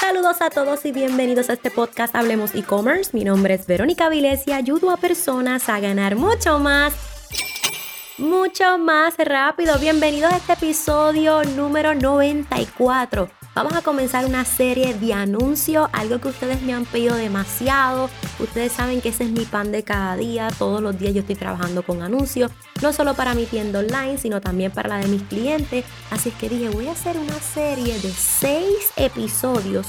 Saludos a todos y bienvenidos a este podcast Hablemos e-commerce. Mi nombre es Verónica Viles y ayudo a personas a ganar mucho más, mucho más rápido. Bienvenidos a este episodio número 94. Vamos a comenzar una serie de anuncios, algo que ustedes me han pedido demasiado. Ustedes saben que ese es mi pan de cada día. Todos los días yo estoy trabajando con anuncios, no solo para mi tienda online, sino también para la de mis clientes. Así es que dije, voy a hacer una serie de seis episodios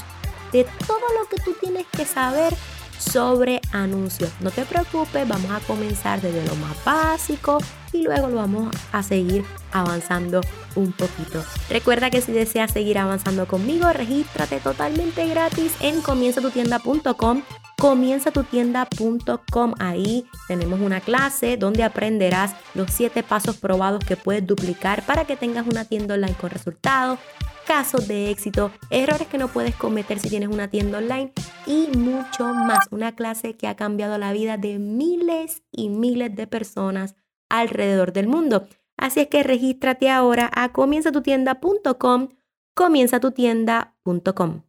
de todo lo que tú tienes que saber sobre anuncios. No te preocupes, vamos a comenzar desde lo más básico y luego lo vamos a seguir avanzando un poquito. Recuerda que si deseas seguir avanzando conmigo, regístrate totalmente gratis en comienzatutienda.com comienzatutienda.com. Ahí tenemos una clase donde aprenderás los 7 pasos probados que puedes duplicar para que tengas una tienda online con resultados casos de éxito, errores que no puedes cometer si tienes una tienda online y mucho más. Una clase que ha cambiado la vida de miles y miles de personas alrededor del mundo. Así es que regístrate ahora a comienzatutienda.com, comienzatutienda.com.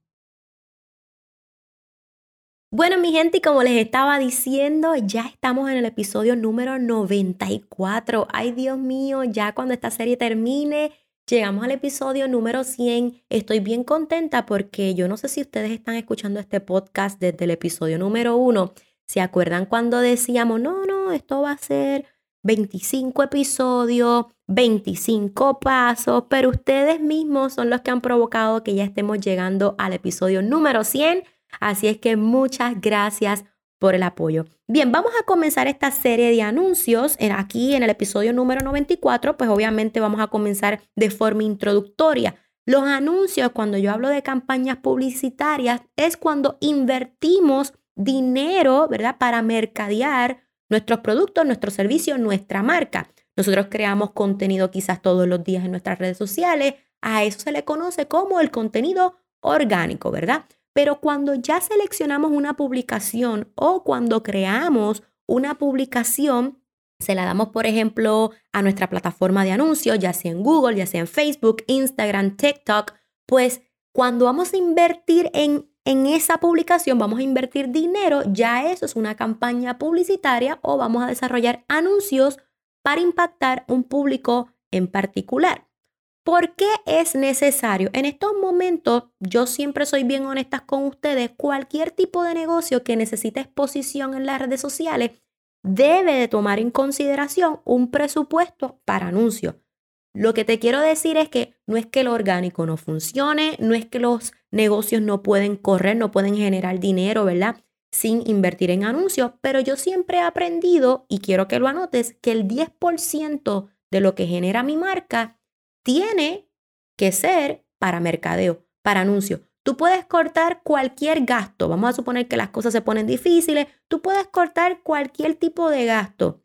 Bueno, mi gente, y como les estaba diciendo, ya estamos en el episodio número 94. Ay, Dios mío, ya cuando esta serie termine, Llegamos al episodio número 100. Estoy bien contenta porque yo no sé si ustedes están escuchando este podcast desde el episodio número 1. ¿Se acuerdan cuando decíamos, no, no, esto va a ser 25 episodios, 25 pasos, pero ustedes mismos son los que han provocado que ya estemos llegando al episodio número 100? Así es que muchas gracias por el apoyo. Bien, vamos a comenzar esta serie de anuncios. Aquí en el episodio número 94, pues obviamente vamos a comenzar de forma introductoria. Los anuncios, cuando yo hablo de campañas publicitarias, es cuando invertimos dinero, ¿verdad? Para mercadear nuestros productos, nuestros servicios, nuestra marca. Nosotros creamos contenido quizás todos los días en nuestras redes sociales. A eso se le conoce como el contenido orgánico, ¿verdad? Pero cuando ya seleccionamos una publicación o cuando creamos una publicación, se la damos, por ejemplo, a nuestra plataforma de anuncios, ya sea en Google, ya sea en Facebook, Instagram, TikTok, pues cuando vamos a invertir en, en esa publicación, vamos a invertir dinero, ya eso es una campaña publicitaria o vamos a desarrollar anuncios para impactar un público en particular. ¿Por qué es necesario? En estos momentos, yo siempre soy bien honesta con ustedes, cualquier tipo de negocio que necesite exposición en las redes sociales debe de tomar en consideración un presupuesto para anuncios. Lo que te quiero decir es que no es que lo orgánico no funcione, no es que los negocios no pueden correr, no pueden generar dinero, ¿verdad? Sin invertir en anuncios, pero yo siempre he aprendido, y quiero que lo anotes, que el 10% de lo que genera mi marca tiene que ser para mercadeo, para anuncio. Tú puedes cortar cualquier gasto. Vamos a suponer que las cosas se ponen difíciles. Tú puedes cortar cualquier tipo de gasto.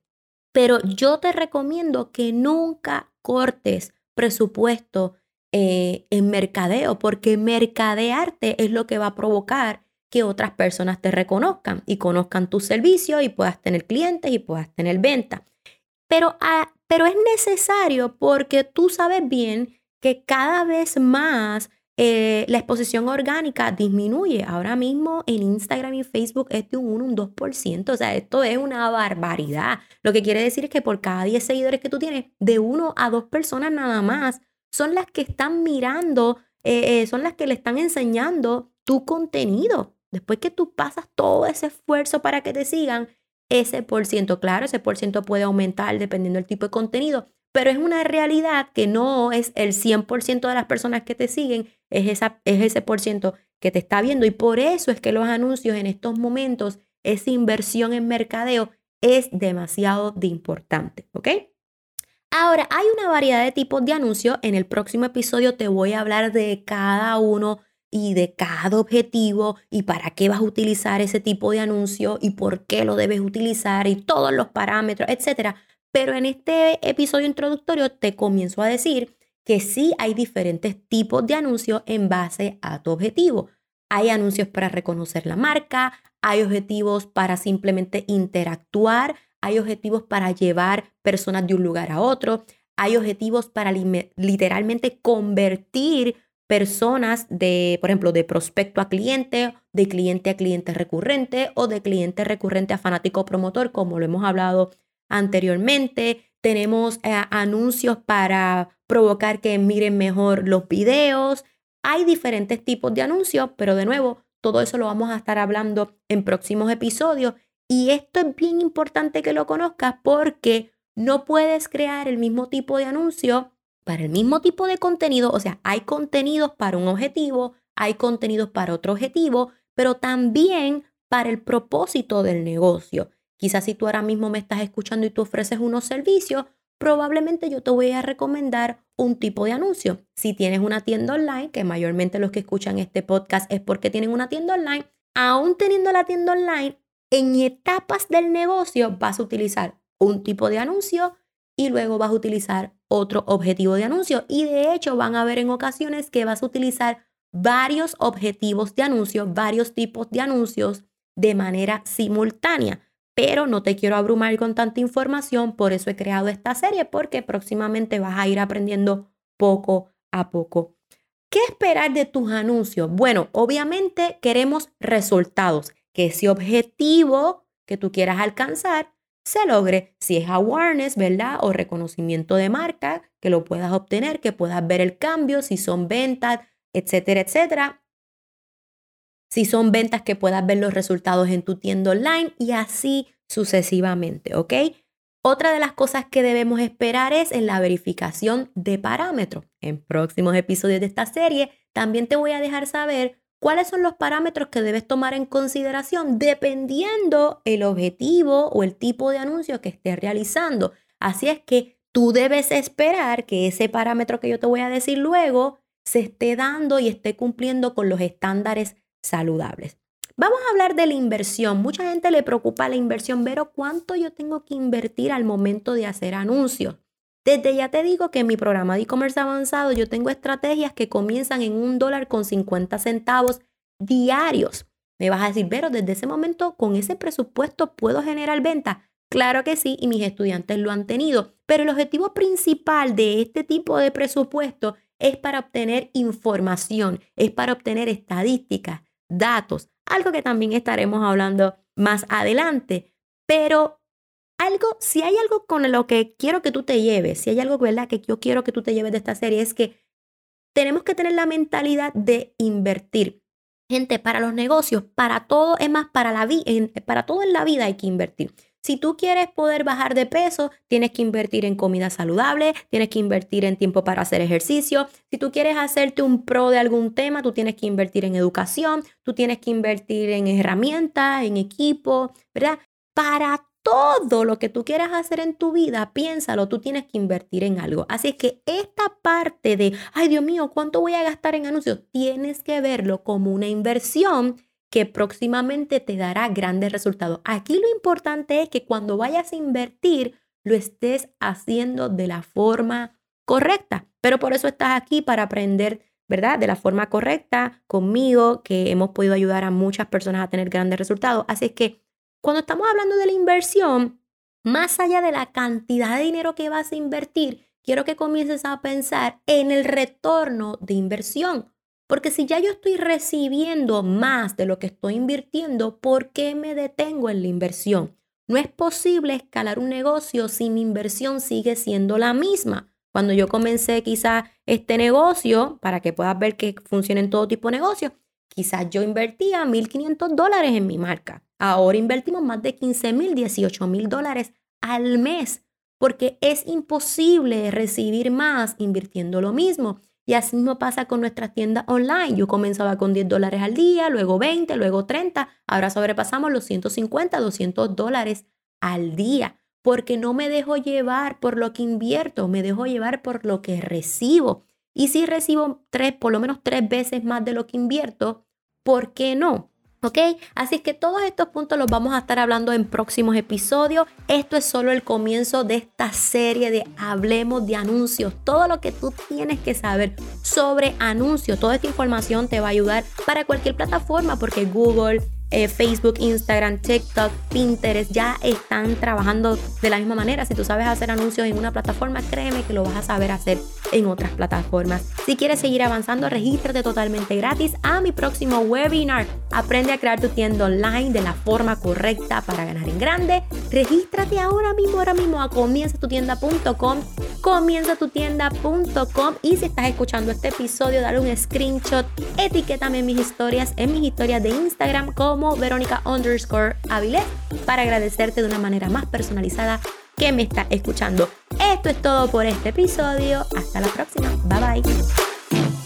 Pero yo te recomiendo que nunca cortes presupuesto eh, en mercadeo, porque mercadearte es lo que va a provocar que otras personas te reconozcan y conozcan tus servicios y puedas tener clientes y puedas tener venta. Pero a, pero es necesario porque tú sabes bien que cada vez más eh, la exposición orgánica disminuye. Ahora mismo en Instagram y Facebook es de un 1, un 2%. O sea, esto es una barbaridad. Lo que quiere decir es que por cada 10 seguidores que tú tienes, de 1 a 2 personas nada más son las que están mirando, eh, eh, son las que le están enseñando tu contenido. Después que tú pasas todo ese esfuerzo para que te sigan, ese por ciento. Claro, ese por ciento puede aumentar dependiendo del tipo de contenido, pero es una realidad que no es el 100% de las personas que te siguen, es, esa, es ese por ciento que te está viendo. Y por eso es que los anuncios en estos momentos, esa inversión en mercadeo es demasiado de importante, ¿ok? Ahora, hay una variedad de tipos de anuncios. En el próximo episodio te voy a hablar de cada uno y de cada objetivo y para qué vas a utilizar ese tipo de anuncio y por qué lo debes utilizar y todos los parámetros, etcétera. Pero en este episodio introductorio te comienzo a decir que sí hay diferentes tipos de anuncios en base a tu objetivo. Hay anuncios para reconocer la marca, hay objetivos para simplemente interactuar, hay objetivos para llevar personas de un lugar a otro, hay objetivos para literalmente convertir personas de, por ejemplo, de prospecto a cliente, de cliente a cliente recurrente o de cliente recurrente a fanático promotor, como lo hemos hablado anteriormente. Tenemos eh, anuncios para provocar que miren mejor los videos. Hay diferentes tipos de anuncios, pero de nuevo, todo eso lo vamos a estar hablando en próximos episodios. Y esto es bien importante que lo conozcas porque no puedes crear el mismo tipo de anuncio para el mismo tipo de contenido. O sea, hay contenidos para un objetivo, hay contenidos para otro objetivo, pero también para el propósito del negocio. Quizás si tú ahora mismo me estás escuchando y tú ofreces unos servicios, probablemente yo te voy a recomendar un tipo de anuncio. Si tienes una tienda online, que mayormente los que escuchan este podcast es porque tienen una tienda online, aún teniendo la tienda online, en etapas del negocio vas a utilizar un tipo de anuncio y luego vas a utilizar otro objetivo de anuncio. Y de hecho van a ver en ocasiones que vas a utilizar varios objetivos de anuncio, varios tipos de anuncios de manera simultánea pero no te quiero abrumar con tanta información, por eso he creado esta serie, porque próximamente vas a ir aprendiendo poco a poco. ¿Qué esperar de tus anuncios? Bueno, obviamente queremos resultados, que ese objetivo que tú quieras alcanzar se logre, si es awareness, ¿verdad? O reconocimiento de marca, que lo puedas obtener, que puedas ver el cambio, si son ventas, etcétera, etcétera si son ventas que puedas ver los resultados en tu tienda online y así sucesivamente, ¿ok? Otra de las cosas que debemos esperar es en la verificación de parámetros. En próximos episodios de esta serie también te voy a dejar saber cuáles son los parámetros que debes tomar en consideración dependiendo el objetivo o el tipo de anuncio que estés realizando. Así es que tú debes esperar que ese parámetro que yo te voy a decir luego se esté dando y esté cumpliendo con los estándares saludables. Vamos a hablar de la inversión. Mucha gente le preocupa la inversión, pero ¿cuánto yo tengo que invertir al momento de hacer anuncios? Desde ya te digo que en mi programa de e-commerce avanzado yo tengo estrategias que comienzan en un dólar con 50 centavos diarios. Me vas a decir, pero desde ese momento con ese presupuesto puedo generar ventas. Claro que sí, y mis estudiantes lo han tenido, pero el objetivo principal de este tipo de presupuesto es para obtener información, es para obtener estadísticas, datos, algo que también estaremos hablando más adelante. Pero algo, si hay algo con lo que quiero que tú te lleves, si hay algo ¿verdad? que yo quiero que tú te lleves de esta serie, es que tenemos que tener la mentalidad de invertir. Gente, para los negocios, para todo, es más, para, la para todo en la vida hay que invertir. Si tú quieres poder bajar de peso, tienes que invertir en comida saludable, tienes que invertir en tiempo para hacer ejercicio. Si tú quieres hacerte un pro de algún tema, tú tienes que invertir en educación, tú tienes que invertir en herramientas, en equipo, ¿verdad? Para todo lo que tú quieras hacer en tu vida, piénsalo, tú tienes que invertir en algo. Así es que esta parte de, ay Dios mío, ¿cuánto voy a gastar en anuncios? Tienes que verlo como una inversión que próximamente te dará grandes resultados. Aquí lo importante es que cuando vayas a invertir, lo estés haciendo de la forma correcta. Pero por eso estás aquí para aprender, ¿verdad? De la forma correcta conmigo, que hemos podido ayudar a muchas personas a tener grandes resultados. Así es que cuando estamos hablando de la inversión, más allá de la cantidad de dinero que vas a invertir, quiero que comiences a pensar en el retorno de inversión. Porque si ya yo estoy recibiendo más de lo que estoy invirtiendo, ¿por qué me detengo en la inversión? No es posible escalar un negocio si mi inversión sigue siendo la misma. Cuando yo comencé quizá este negocio, para que puedas ver que funciona en todo tipo de negocio, quizás yo invertía 1.500 dólares en mi marca. Ahora invertimos más de 15 mil, 18 mil dólares al mes, porque es imposible recibir más invirtiendo lo mismo. Y así mismo pasa con nuestras tiendas online. Yo comenzaba con 10 dólares al día, luego 20, luego 30. Ahora sobrepasamos los 150, 200 dólares al día. Porque no me dejo llevar por lo que invierto, me dejo llevar por lo que recibo. Y si recibo tres, por lo menos tres veces más de lo que invierto, ¿por qué no? ¿Ok? Así que todos estos puntos los vamos a estar hablando en próximos episodios. Esto es solo el comienzo de esta serie de Hablemos de anuncios. Todo lo que tú tienes que saber sobre anuncios, toda esta información te va a ayudar para cualquier plataforma porque Google, eh, Facebook, Instagram, TikTok, Pinterest ya están trabajando de la misma manera. Si tú sabes hacer anuncios en una plataforma, créeme que lo vas a saber hacer en otras plataformas. Si quieres seguir avanzando, regístrate totalmente gratis a mi próximo webinar. Aprende a crear tu tienda online de la forma correcta para ganar en grande. Regístrate ahora mismo, ahora mismo a comienzatutienda.com, comienzatutienda.com y si estás escuchando este episodio, dale un screenshot, etiquétame mis historias, en mis historias de Instagram como Verónica underscore Avilés para agradecerte de una manera más personalizada que me está escuchando. Esto es todo por este episodio. Hasta la próxima. Bye bye.